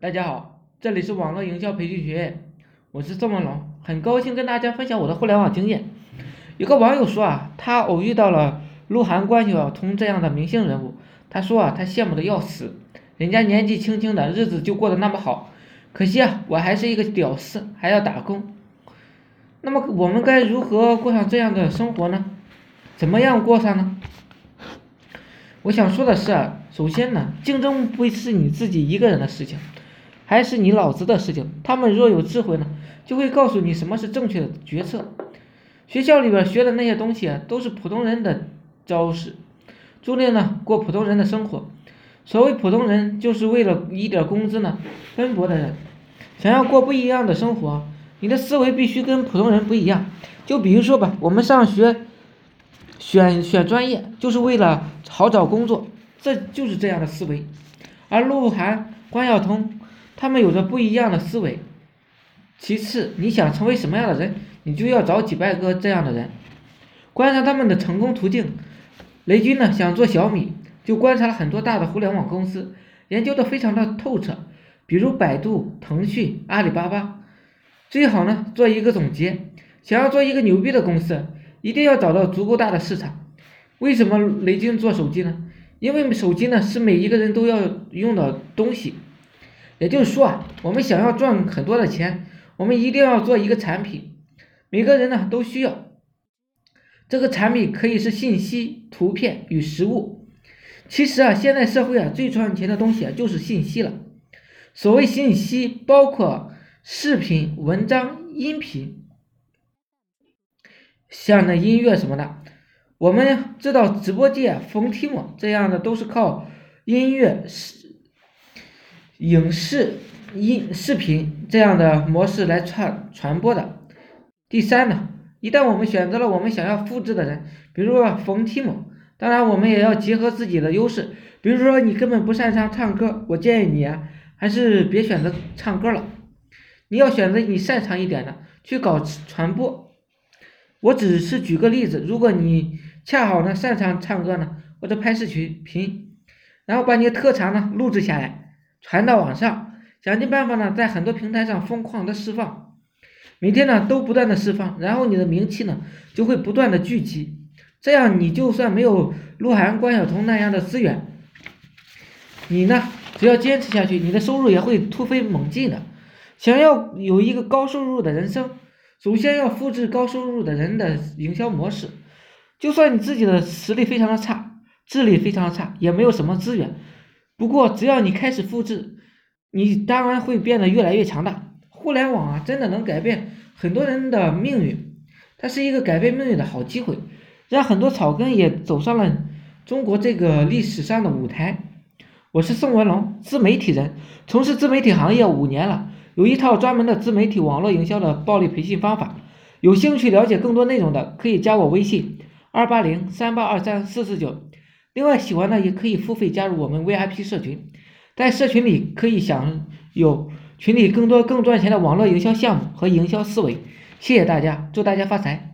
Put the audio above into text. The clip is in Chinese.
大家好，这里是网络营销培训学院，我是宋文龙，很高兴跟大家分享我的互联网经验。有个网友说啊，他偶遇到了鹿晗、关晓彤这样的明星人物，他说啊，他羡慕的要死，人家年纪轻轻的日子就过得那么好，可惜啊，我还是一个屌丝，还要打工。那么我们该如何过上这样的生活呢？怎么样过上呢？我想说的是啊，首先呢，竞争不是你自己一个人的事情，还是你老子的事情。他们若有智慧呢，就会告诉你什么是正确的决策。学校里边学的那些东西啊，都是普通人的招式，注定呢过普通人的生活。所谓普通人，就是为了一点工资呢奔波的人。想要过不一样的生活，你的思维必须跟普通人不一样。就比如说吧，我们上学。选选专业就是为了好找工作，这就是这样的思维。而鹿晗、关晓彤他们有着不一样的思维。其次，你想成为什么样的人，你就要找几百个这样的人，观察他们的成功途径。雷军呢想做小米，就观察了很多大的互联网公司，研究的非常的透彻，比如百度、腾讯、阿里巴巴。最好呢做一个总结，想要做一个牛逼的公司。一定要找到足够大的市场。为什么雷军做手机呢？因为手机呢是每一个人都要用的东西。也就是说啊，我们想要赚很多的钱，我们一定要做一个产品，每个人呢都需要。这个产品可以是信息、图片与实物。其实啊，现在社会啊最赚钱的东西啊就是信息了。所谓信息，包括视频、文章、音频。像那音乐什么的，我们知道直播界冯提莫这样的都是靠音乐、视、影视、音视频这样的模式来传传播的。第三呢，一旦我们选择了我们想要复制的人，比如说冯提莫，当然我们也要结合自己的优势，比如说你根本不擅长唱歌，我建议你啊，还是别选择唱歌了，你要选择你擅长一点的去搞传播。我只是举个例子，如果你恰好呢擅长唱歌呢，或者拍视频，然后把你的特长呢录制下来，传到网上，想尽办法呢在很多平台上疯狂的释放，每天呢都不断的释放，然后你的名气呢就会不断的聚集，这样你就算没有鹿晗、关晓彤那样的资源，你呢只要坚持下去，你的收入也会突飞猛进的。想要有一个高收入的人生。首先要复制高收入的人的营销模式，就算你自己的实力非常的差，智力非常的差，也没有什么资源。不过只要你开始复制，你当然会变得越来越强大。互联网啊，真的能改变很多人的命运，它是一个改变命运的好机会，让很多草根也走上了中国这个历史上的舞台。我是宋文龙，自媒体人，从事自媒体行业五年了。有一套专门的自媒体网络营销的暴力培训方法，有兴趣了解更多内容的可以加我微信二八零三八二三四四九。另外喜欢的也可以付费加入我们 VIP 社群，在社群里可以享有群里更多更赚钱的网络营销项目和营销思维。谢谢大家，祝大家发财。